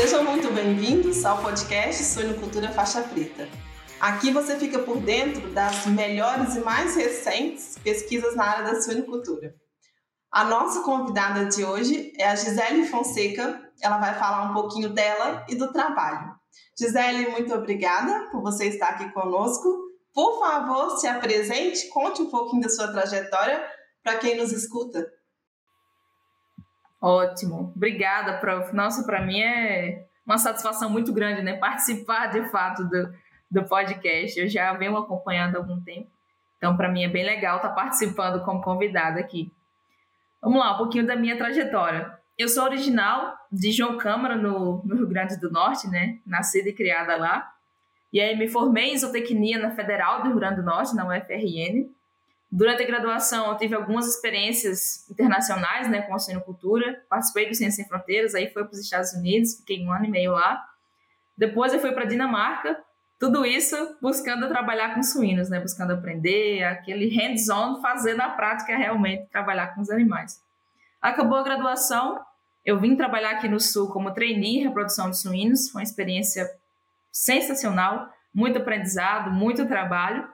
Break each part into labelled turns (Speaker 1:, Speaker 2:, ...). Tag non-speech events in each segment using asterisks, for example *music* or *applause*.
Speaker 1: Sejam muito bem-vindos ao podcast Suinocultura Faixa Preta. Aqui você fica por dentro das melhores e mais recentes pesquisas na área da suinocultura. A nossa convidada de hoje é a Gisele Fonseca. Ela vai falar um pouquinho dela e do trabalho. Gisele, muito obrigada por você estar aqui conosco. Por favor, se apresente, conte um pouquinho da sua trajetória para quem nos escuta.
Speaker 2: Ótimo, obrigada, prof. Nossa, para mim é uma satisfação muito grande, né? Participar de fato do, do podcast. Eu já venho acompanhando há algum tempo, então para mim é bem legal estar participando como convidada aqui. Vamos lá, um pouquinho da minha trajetória. Eu sou original de João Câmara, no, no Rio Grande do Norte, né? Nascida e criada lá. E aí me formei em zootecnia na Federal do Rio Grande do Norte, na UFRN. Durante a graduação, eu tive algumas experiências internacionais, né, com a suinocultura. Participei do Ciência Sem Fronteiras, aí fui para os Estados Unidos, fiquei um ano e meio lá. Depois eu fui para Dinamarca, tudo isso buscando trabalhar com suínos, né, buscando aprender, aquele hands-on, fazer na prática realmente trabalhar com os animais. Acabou a graduação, eu vim trabalhar aqui no Sul como trainee em reprodução de suínos, foi uma experiência sensacional, muito aprendizado, muito trabalho.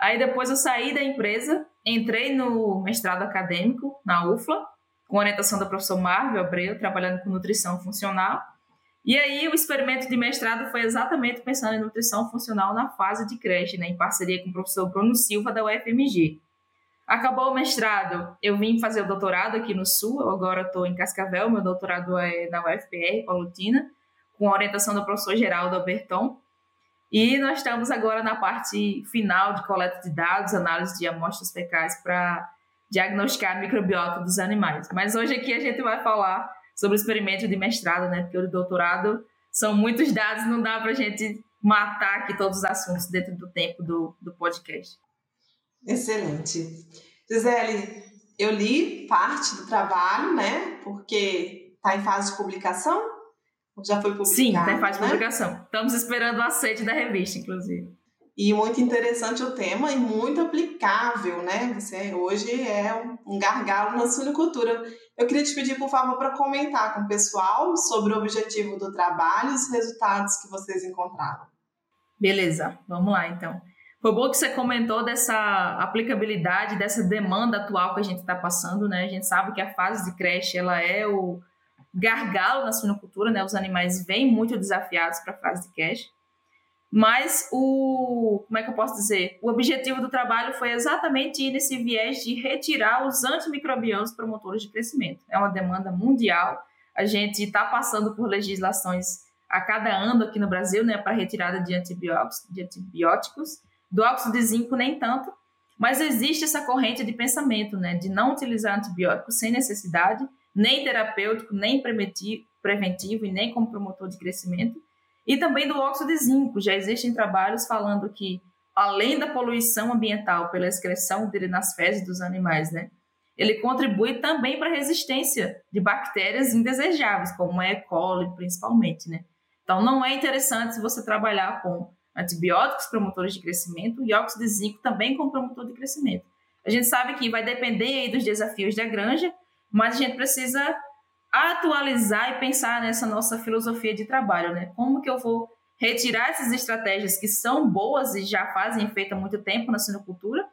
Speaker 2: Aí depois eu saí da empresa, entrei no mestrado acadêmico na UFLA, com orientação da professora Marvel Abreu, trabalhando com nutrição funcional. E aí o experimento de mestrado foi exatamente pensando em nutrição funcional na fase de creche, né, em parceria com o professor Bruno Silva da UFMG. Acabou o mestrado, eu vim fazer o doutorado aqui no Sul, eu agora estou em Cascavel, meu doutorado é na UFPR, Paulutina, com a orientação do professor Geraldo Alberton. E nós estamos agora na parte final de coleta de dados, análise de amostras fecais para diagnosticar a microbiota dos animais. Mas hoje aqui a gente vai falar sobre o experimento de mestrado, né? Porque o de doutorado são muitos dados, não dá para a gente matar aqui todos os assuntos dentro do tempo do, do podcast.
Speaker 1: Excelente. Gisele, eu li parte do trabalho, né? Porque está em fase de publicação, já foi publicado.
Speaker 2: Sim, até faz né? publicação. Estamos esperando o aceite da revista, inclusive.
Speaker 1: E muito interessante o tema e muito aplicável, né? Você hoje é um gargalo na suinocultura. Eu queria te pedir, por favor, para comentar com o pessoal sobre o objetivo do trabalho e os resultados que vocês encontraram.
Speaker 2: Beleza, vamos lá então. Foi bom que você comentou dessa aplicabilidade, dessa demanda atual que a gente está passando, né? A gente sabe que a fase de creche ela é o, gargalo na suinocultura, né? Os animais vêm muito desafiados para a fase de cash. Mas o, como é que eu posso dizer? O objetivo do trabalho foi exatamente ir nesse viés de retirar os antimicrobianos promotores de crescimento. É uma demanda mundial. A gente está passando por legislações a cada ano aqui no Brasil, né, para retirada de antibióticos, de antibióticos. Do óxido de zinco nem tanto, mas existe essa corrente de pensamento, né, de não utilizar antibióticos sem necessidade nem terapêutico, nem preventivo e nem como promotor de crescimento. E também do óxido de zinco. Já existem trabalhos falando que, além da poluição ambiental pela excreção dele nas fezes dos animais, né, ele contribui também para a resistência de bactérias indesejáveis, como a E. coli, principalmente. Né? Então, não é interessante você trabalhar com antibióticos promotores de crescimento e óxido de zinco também como promotor de crescimento. A gente sabe que vai depender dos desafios da granja, mas a gente precisa atualizar e pensar nessa nossa filosofia de trabalho, né? Como que eu vou retirar essas estratégias que são boas e já fazem efeito há muito tempo na sinocultura,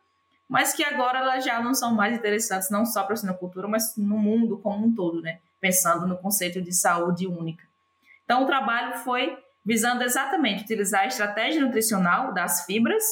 Speaker 2: mas que agora elas já não são mais interessantes não só para a sinocultura, mas no mundo como um todo, né? Pensando no conceito de saúde única. Então, o trabalho foi visando exatamente utilizar a estratégia nutricional das fibras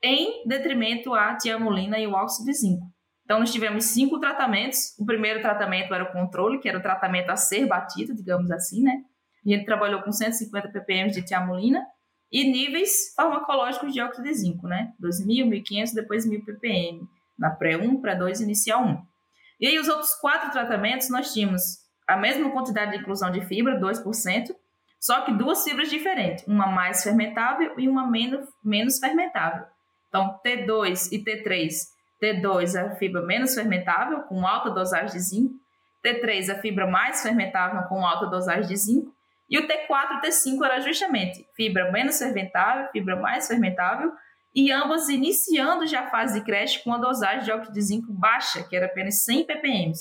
Speaker 2: em detrimento à tiamulina e o óxido de zinco. Então, nós tivemos cinco tratamentos. O primeiro tratamento era o controle, que era o tratamento a ser batido, digamos assim, né? A gente trabalhou com 150 ppm de tiamulina e níveis farmacológicos de óxido de zinco, né? 2.000, 1.500, depois 1.000 ppm, na pré-1, pré-2 inicial 1. E aí, os outros quatro tratamentos, nós tínhamos a mesma quantidade de inclusão de fibra, 2%, só que duas fibras diferentes, uma mais fermentável e uma menos, menos fermentável. Então, T2 e T3 T2 a fibra menos fermentável, com alta dosagem de zinco. T3 a fibra mais fermentável, com alta dosagem de zinco. E o T4 e T5 era justamente fibra menos fermentável, fibra mais fermentável, e ambas iniciando já a fase de creche com a dosagem de óxido de zinco baixa, que era apenas 100 ppm.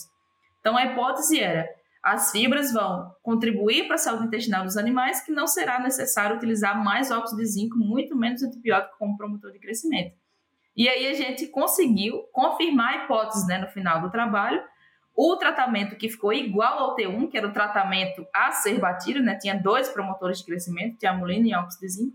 Speaker 2: Então a hipótese era as fibras vão contribuir para a saúde intestinal dos animais, que não será necessário utilizar mais óxido de zinco, muito menos antibiótico como promotor de crescimento. E aí a gente conseguiu confirmar a hipótese né, no final do trabalho. O tratamento que ficou igual ao T1, que era o tratamento a ser batido, né, tinha dois promotores de crescimento, tiamulina e óxido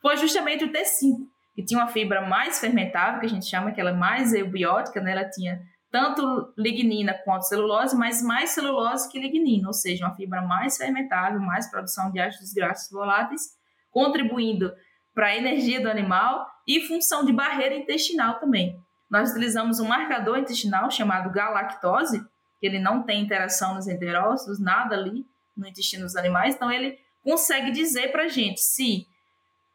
Speaker 2: foi justamente o T5, que tinha uma fibra mais fermentável, que a gente chama que ela é mais eubiótica, né, ela tinha tanto lignina quanto celulose, mas mais celulose que lignina, ou seja, uma fibra mais fermentável, mais produção de ácidos graxos voláteis, contribuindo para a energia do animal e função de barreira intestinal também. Nós utilizamos um marcador intestinal chamado galactose, que ele não tem interação nos enterócitos, nada ali no intestino dos animais, então ele consegue dizer para a gente se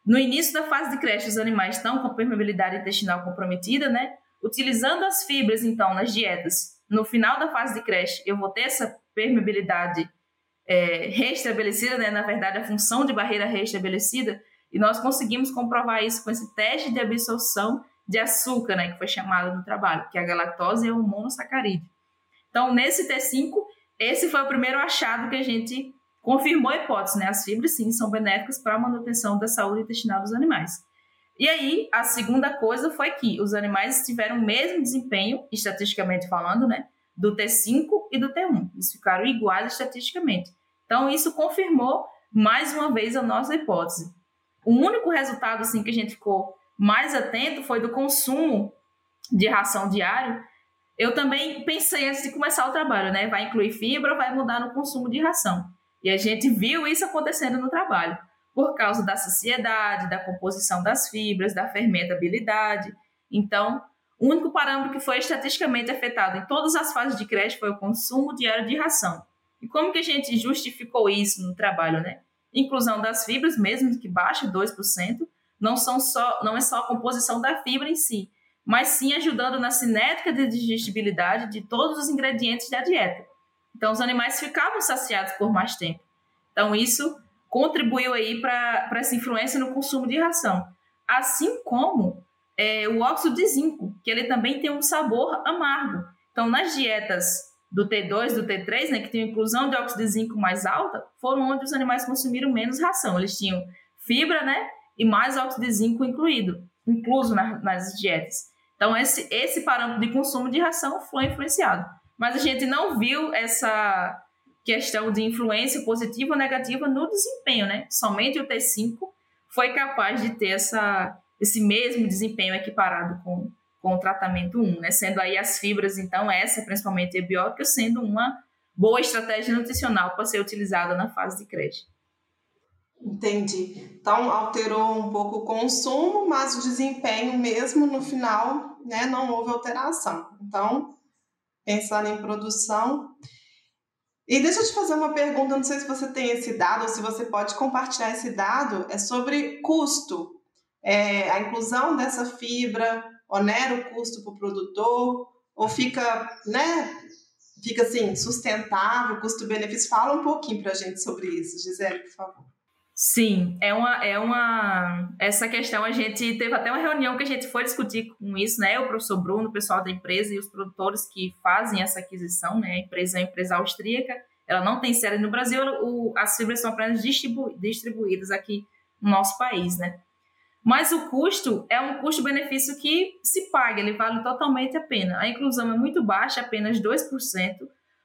Speaker 2: no início da fase de creche os animais estão com permeabilidade intestinal comprometida, né? Utilizando as fibras, então, nas dietas, no final da fase de creche, eu vou ter essa permeabilidade é, restabelecida, né? na verdade, a função de barreira restabelecida, e nós conseguimos comprovar isso com esse teste de absorção de açúcar, né? que foi chamado no trabalho, que a galactose é um monossacarídeo. Então, nesse T5, esse foi o primeiro achado que a gente confirmou a hipótese, né? As fibras, sim, são benéficas para a manutenção da saúde intestinal dos animais. E aí, a segunda coisa foi que os animais tiveram o mesmo desempenho, estatisticamente falando, né, do T5 e do T1. Eles ficaram iguais estatisticamente. Então, isso confirmou mais uma vez a nossa hipótese. O único resultado assim que a gente ficou mais atento foi do consumo de ração diário. Eu também pensei antes de começar o trabalho, né? Vai incluir fibra, vai mudar no consumo de ração. E a gente viu isso acontecendo no trabalho por causa da saciedade, da composição das fibras, da fermentabilidade. Então, o único parâmetro que foi estatisticamente afetado em todas as fases de creche foi o consumo diário de ração. E como que a gente justificou isso no trabalho, né? Inclusão das fibras, mesmo que baixa 2%, não, são só, não é só a composição da fibra em si, mas sim ajudando na cinética de digestibilidade de todos os ingredientes da dieta. Então, os animais ficavam saciados por mais tempo. Então, isso contribuiu aí para essa influência no consumo de ração. Assim como é, o óxido de zinco, que ele também tem um sabor amargo. Então, nas dietas do T2, do T3, né, que tem inclusão de óxido de zinco mais alta, foram onde os animais consumiram menos ração. Eles tinham fibra, né, e mais óxido de zinco incluído, incluso na, nas dietas. Então, esse, esse parâmetro de consumo de ração foi influenciado. Mas a gente não viu essa questão de influência positiva ou negativa no desempenho, né? Somente o T5 foi capaz de ter essa, esse mesmo desempenho equiparado com, com o tratamento 1, né? Sendo aí as fibras, então, essa principalmente biótica, sendo uma boa estratégia nutricional para ser utilizada na fase de creche.
Speaker 1: Entendi. Então, alterou um pouco o consumo, mas o desempenho mesmo no final, né, não houve alteração. Então, pensando em produção, e deixa eu te fazer uma pergunta, não sei se você tem esse dado ou se você pode compartilhar esse dado, é sobre custo. É, a inclusão dessa fibra onera o custo para o produtor ou fica, né, fica assim, sustentável, custo-benefício? Fala um pouquinho para a gente sobre isso, Gisele, por favor.
Speaker 2: Sim, é uma, é uma. Essa questão a gente teve até uma reunião que a gente foi discutir com isso, né? O professor Bruno, o pessoal da empresa e os produtores que fazem essa aquisição, né? A empresa é uma empresa austríaca, ela não tem sede no Brasil, o, as fibras são apenas distribu, distribuídas aqui no nosso país, né? Mas o custo é um custo-benefício que se paga, ele vale totalmente a pena. A inclusão é muito baixa, apenas 2%.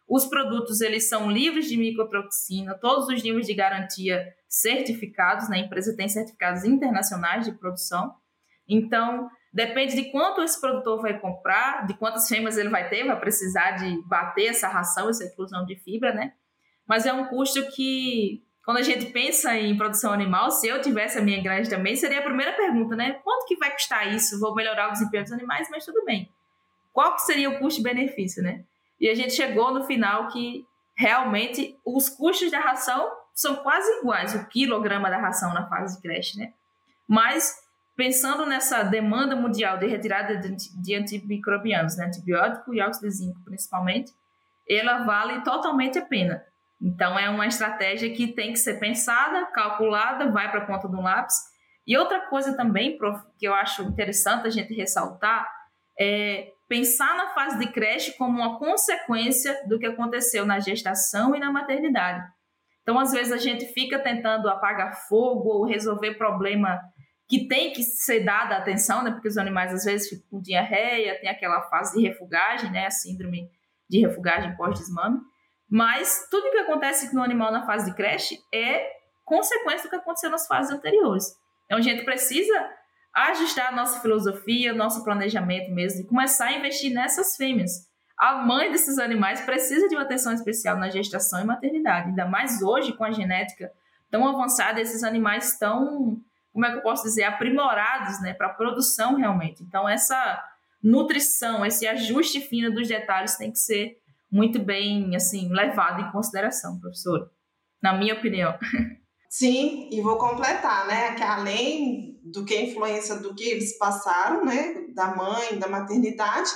Speaker 2: Os produtos eles são livres de micotoxina, todos os níveis de garantia certificados, né? A empresa tem certificados internacionais de produção. Então, depende de quanto esse produtor vai comprar, de quantas fêmeas ele vai ter, vai precisar de bater essa ração, essa inclusão de fibra, né? Mas é um custo que, quando a gente pensa em produção animal, se eu tivesse a minha granja também, seria a primeira pergunta, né? Quanto que vai custar isso? Vou melhorar o desempenho dos animais, mas tudo bem. Qual que seria o custo-benefício, né? E a gente chegou no final que realmente os custos da ração são quase iguais, o quilograma da ração na fase de creche, né? Mas pensando nessa demanda mundial de retirada de, antimicrobianos, né, antibiótico e óxido de zinco principalmente, ela vale totalmente a pena. Então é uma estratégia que tem que ser pensada, calculada, vai para a ponta do lápis. E outra coisa também, prof, que eu acho interessante a gente ressaltar é pensar na fase de creche como uma consequência do que aconteceu na gestação e na maternidade. Então, às vezes, a gente fica tentando apagar fogo ou resolver problema que tem que ser dada atenção, né? Porque os animais, às vezes, ficam com diarreia, tem aquela fase de refugagem, né? A síndrome de refugagem pós-desmame. Mas tudo que acontece no animal na fase de creche é consequência do que aconteceu nas fases anteriores. Então, a gente precisa ajustar a nossa filosofia, nosso planejamento mesmo, e começar a investir nessas fêmeas. A mãe desses animais precisa de uma atenção especial na gestação e maternidade, ainda mais hoje com a genética tão avançada, esses animais tão, como é que eu posso dizer, aprimorados né, para a produção realmente. Então, essa nutrição, esse ajuste fino dos detalhes tem que ser muito bem assim levado em consideração, professora, na minha opinião.
Speaker 1: Sim, e vou completar, né, que além do que a influência do que eles passaram, né, da mãe, da maternidade,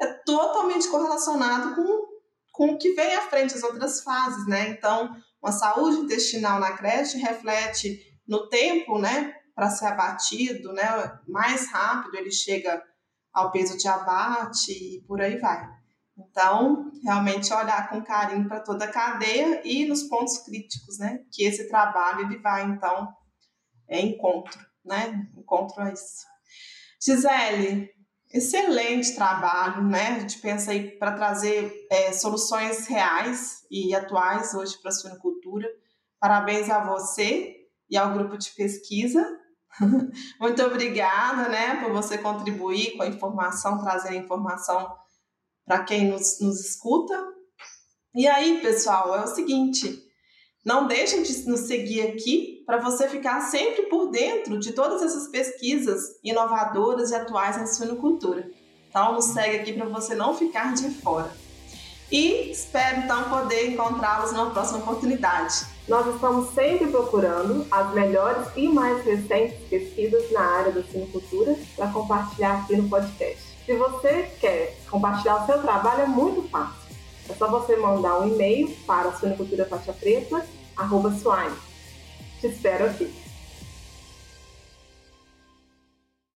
Speaker 1: é totalmente correlacionado com, com o que vem à frente, as outras fases, né? Então, uma saúde intestinal na creche reflete no tempo, né, para ser abatido, né, mais rápido ele chega ao peso de abate e por aí vai. Então, realmente olhar com carinho para toda a cadeia e nos pontos críticos, né? Que esse trabalho ele vai então é encontro, né? Encontro a isso. Gisele, excelente trabalho, né? A gente pensa aí para trazer é, soluções reais e atuais hoje para a suinocultura. Parabéns a você e ao grupo de pesquisa. *laughs* Muito obrigada, né, por você contribuir com a informação, trazer a informação para quem nos, nos escuta. E aí, pessoal, é o seguinte: não deixem de nos seguir aqui para você ficar sempre por dentro de todas essas pesquisas inovadoras e atuais na suinocultura. Então, nos segue aqui para você não ficar de fora. E espero então poder encontrá-los numa próxima oportunidade. Nós estamos sempre procurando as melhores e mais recentes pesquisas na área da suinocultura para compartilhar aqui no podcast. Se você quer compartilhar o seu trabalho, é muito fácil. É só você mandar um e-mail para suinoculturafaixapreta.com. Te espero aqui.